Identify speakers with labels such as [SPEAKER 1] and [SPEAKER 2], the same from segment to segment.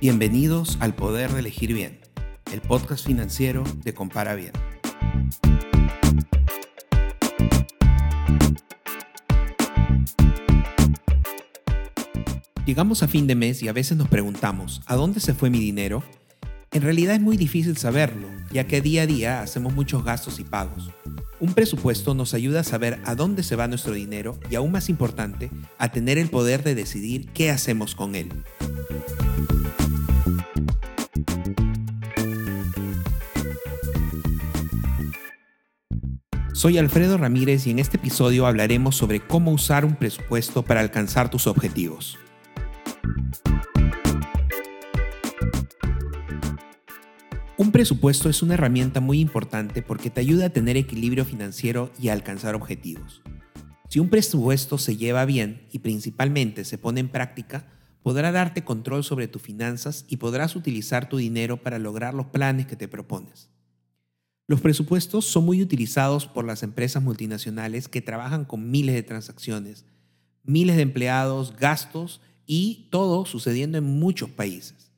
[SPEAKER 1] Bienvenidos al Poder de Elegir Bien, el podcast financiero de Compara Bien. Llegamos a fin de mes y a veces nos preguntamos, ¿a dónde se fue mi dinero? En realidad es muy difícil saberlo, ya que día a día hacemos muchos gastos y pagos. Un presupuesto nos ayuda a saber a dónde se va nuestro dinero y aún más importante, a tener el poder de decidir qué hacemos con él. Soy Alfredo Ramírez y en este episodio hablaremos sobre cómo usar un presupuesto para alcanzar tus objetivos. Un presupuesto es una herramienta muy importante porque te ayuda a tener equilibrio financiero y a alcanzar objetivos. Si un presupuesto se lleva bien y principalmente se pone en práctica, podrá darte control sobre tus finanzas y podrás utilizar tu dinero para lograr los planes que te propones. Los presupuestos son muy utilizados por las empresas multinacionales que trabajan con miles de transacciones, miles de empleados, gastos y todo sucediendo en muchos países.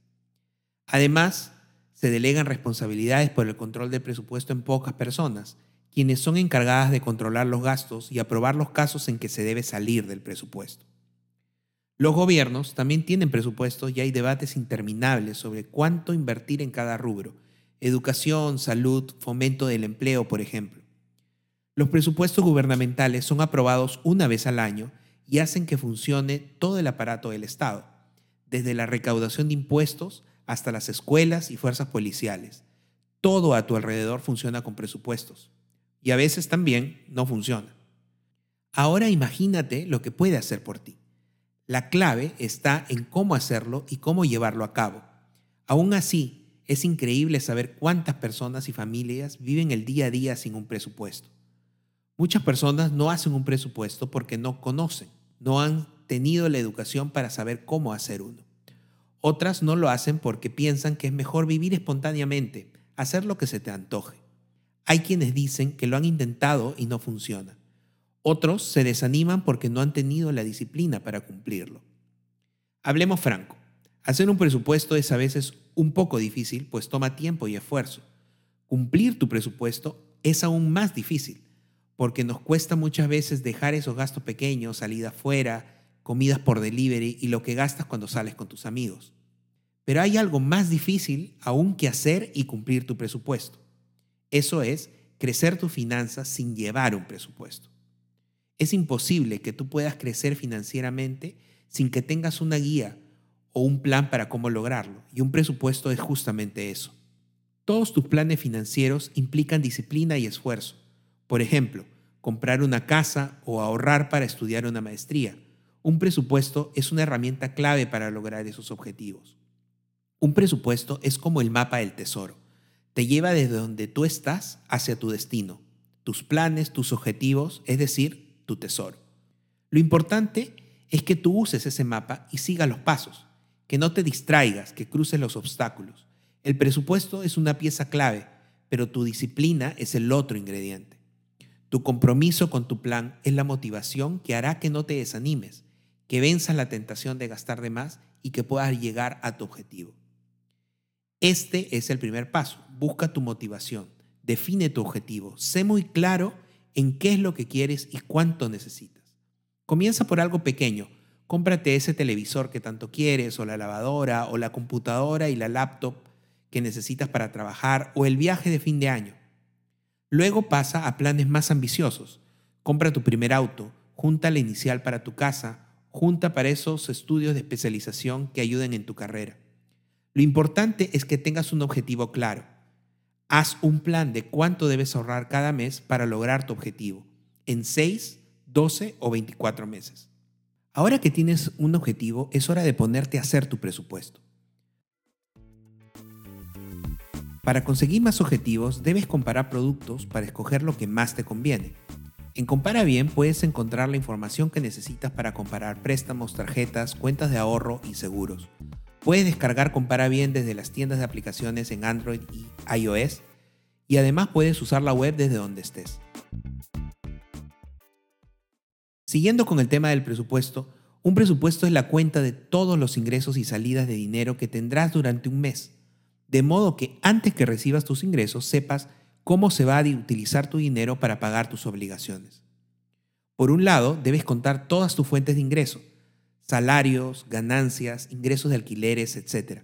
[SPEAKER 1] Además, se delegan responsabilidades por el control del presupuesto en pocas personas, quienes son encargadas de controlar los gastos y aprobar los casos en que se debe salir del presupuesto. Los gobiernos también tienen presupuestos y hay debates interminables sobre cuánto invertir en cada rubro, educación, salud, fomento del empleo, por ejemplo. Los presupuestos gubernamentales son aprobados una vez al año y hacen que funcione todo el aparato del Estado, desde la recaudación de impuestos hasta las escuelas y fuerzas policiales. Todo a tu alrededor funciona con presupuestos. Y a veces también no funciona. Ahora imagínate lo que puede hacer por ti. La clave está en cómo hacerlo y cómo llevarlo a cabo. Aún así, es increíble saber cuántas personas y familias viven el día a día sin un presupuesto. Muchas personas no hacen un presupuesto porque no conocen, no han tenido la educación para saber cómo hacer uno. Otras no lo hacen porque piensan que es mejor vivir espontáneamente, hacer lo que se te antoje. Hay quienes dicen que lo han intentado y no funciona. Otros se desaniman porque no han tenido la disciplina para cumplirlo. Hablemos franco. Hacer un presupuesto es a veces un poco difícil, pues toma tiempo y esfuerzo. Cumplir tu presupuesto es aún más difícil, porque nos cuesta muchas veces dejar esos gastos pequeños, salida fuera, comidas por delivery y lo que gastas cuando sales con tus amigos. Pero hay algo más difícil aún que hacer y cumplir tu presupuesto. Eso es crecer tus finanzas sin llevar un presupuesto. Es imposible que tú puedas crecer financieramente sin que tengas una guía o un plan para cómo lograrlo, y un presupuesto es justamente eso. Todos tus planes financieros implican disciplina y esfuerzo. Por ejemplo, comprar una casa o ahorrar para estudiar una maestría un presupuesto es una herramienta clave para lograr esos objetivos. Un presupuesto es como el mapa del tesoro. Te lleva desde donde tú estás hacia tu destino, tus planes, tus objetivos, es decir, tu tesoro. Lo importante es que tú uses ese mapa y sigas los pasos, que no te distraigas, que cruces los obstáculos. El presupuesto es una pieza clave, pero tu disciplina es el otro ingrediente. Tu compromiso con tu plan es la motivación que hará que no te desanimes que venzas la tentación de gastar de más y que puedas llegar a tu objetivo. Este es el primer paso. Busca tu motivación, define tu objetivo, sé muy claro en qué es lo que quieres y cuánto necesitas. Comienza por algo pequeño. Cómprate ese televisor que tanto quieres, o la lavadora, o la computadora y la laptop que necesitas para trabajar, o el viaje de fin de año. Luego pasa a planes más ambiciosos. Compra tu primer auto, junta la inicial para tu casa, junta para esos estudios de especialización que ayuden en tu carrera. Lo importante es que tengas un objetivo claro. Haz un plan de cuánto debes ahorrar cada mes para lograr tu objetivo, en 6, 12 o 24 meses. Ahora que tienes un objetivo, es hora de ponerte a hacer tu presupuesto. Para conseguir más objetivos, debes comparar productos para escoger lo que más te conviene. En Compara Bien puedes encontrar la información que necesitas para comparar préstamos, tarjetas, cuentas de ahorro y seguros. Puedes descargar Compara Bien desde las tiendas de aplicaciones en Android y iOS y además puedes usar la web desde donde estés. Siguiendo con el tema del presupuesto, Un presupuesto es la cuenta de todos los ingresos y salidas de dinero que tendrás durante un mes, de modo que antes que recibas tus ingresos sepas cómo se va a utilizar tu dinero para pagar tus obligaciones. Por un lado, debes contar todas tus fuentes de ingreso, salarios, ganancias, ingresos de alquileres, etc.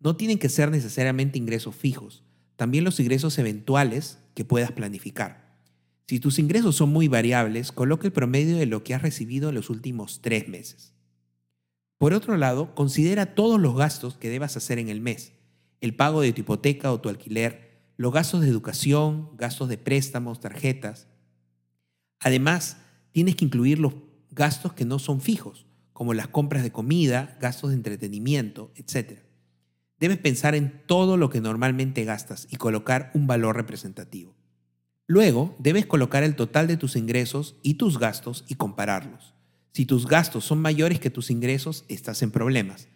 [SPEAKER 1] No tienen que ser necesariamente ingresos fijos, también los ingresos eventuales que puedas planificar. Si tus ingresos son muy variables, coloca el promedio de lo que has recibido en los últimos tres meses. Por otro lado, considera todos los gastos que debas hacer en el mes, el pago de tu hipoteca o tu alquiler, los gastos de educación, gastos de préstamos, tarjetas. Además, tienes que incluir los gastos que no son fijos, como las compras de comida, gastos de entretenimiento, etc. Debes pensar en todo lo que normalmente gastas y colocar un valor representativo. Luego, debes colocar el total de tus ingresos y tus gastos y compararlos. Si tus gastos son mayores que tus ingresos, estás en problemas.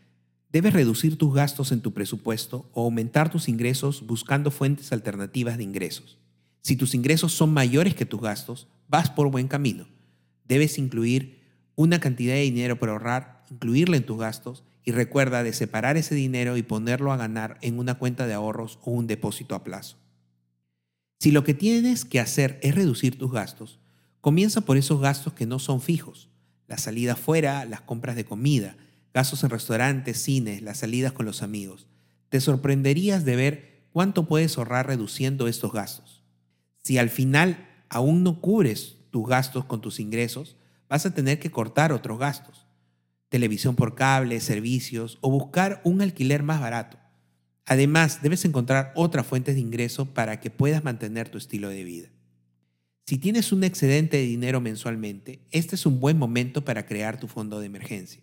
[SPEAKER 1] Debes reducir tus gastos en tu presupuesto o aumentar tus ingresos buscando fuentes alternativas de ingresos. Si tus ingresos son mayores que tus gastos, vas por buen camino. Debes incluir una cantidad de dinero para ahorrar, incluirla en tus gastos y recuerda de separar ese dinero y ponerlo a ganar en una cuenta de ahorros o un depósito a plazo. Si lo que tienes que hacer es reducir tus gastos, comienza por esos gastos que no son fijos, la salida fuera, las compras de comida, gastos en restaurantes, cines, las salidas con los amigos. Te sorprenderías de ver cuánto puedes ahorrar reduciendo estos gastos. Si al final aún no cubres tus gastos con tus ingresos, vas a tener que cortar otros gastos. Televisión por cable, servicios o buscar un alquiler más barato. Además, debes encontrar otras fuentes de ingreso para que puedas mantener tu estilo de vida. Si tienes un excedente de dinero mensualmente, este es un buen momento para crear tu fondo de emergencia.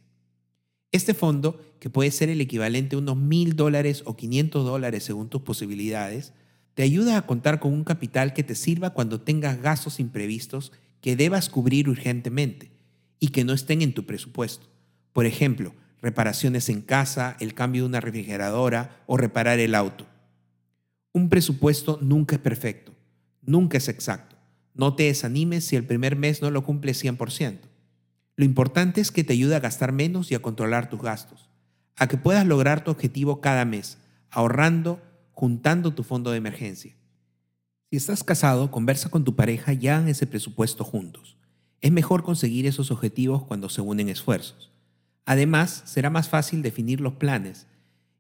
[SPEAKER 1] Este fondo, que puede ser el equivalente a unos mil dólares o 500 dólares según tus posibilidades, te ayuda a contar con un capital que te sirva cuando tengas gastos imprevistos que debas cubrir urgentemente y que no estén en tu presupuesto. Por ejemplo, reparaciones en casa, el cambio de una refrigeradora o reparar el auto. Un presupuesto nunca es perfecto, nunca es exacto. No te desanimes si el primer mes no lo cumples 100%. Lo importante es que te ayude a gastar menos y a controlar tus gastos, a que puedas lograr tu objetivo cada mes, ahorrando, juntando tu fondo de emergencia. Si estás casado, conversa con tu pareja y hagan ese presupuesto juntos. Es mejor conseguir esos objetivos cuando se unen esfuerzos. Además, será más fácil definir los planes,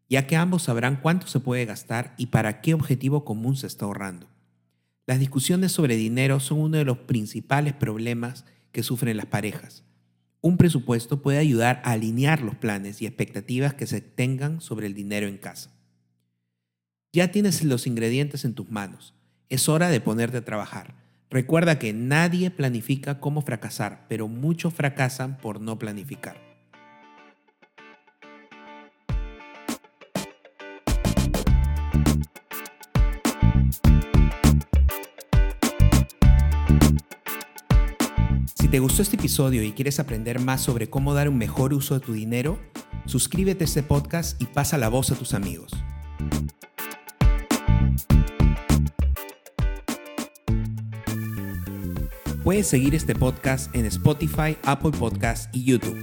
[SPEAKER 1] ya que ambos sabrán cuánto se puede gastar y para qué objetivo común se está ahorrando. Las discusiones sobre dinero son uno de los principales problemas que sufren las parejas. Un presupuesto puede ayudar a alinear los planes y expectativas que se tengan sobre el dinero en casa. Ya tienes los ingredientes en tus manos. Es hora de ponerte a trabajar. Recuerda que nadie planifica cómo fracasar, pero muchos fracasan por no planificar. Te gustó este episodio y quieres aprender más sobre cómo dar un mejor uso de tu dinero, suscríbete a este podcast y pasa la voz a tus amigos. Puedes seguir este podcast en Spotify, Apple Podcasts y YouTube.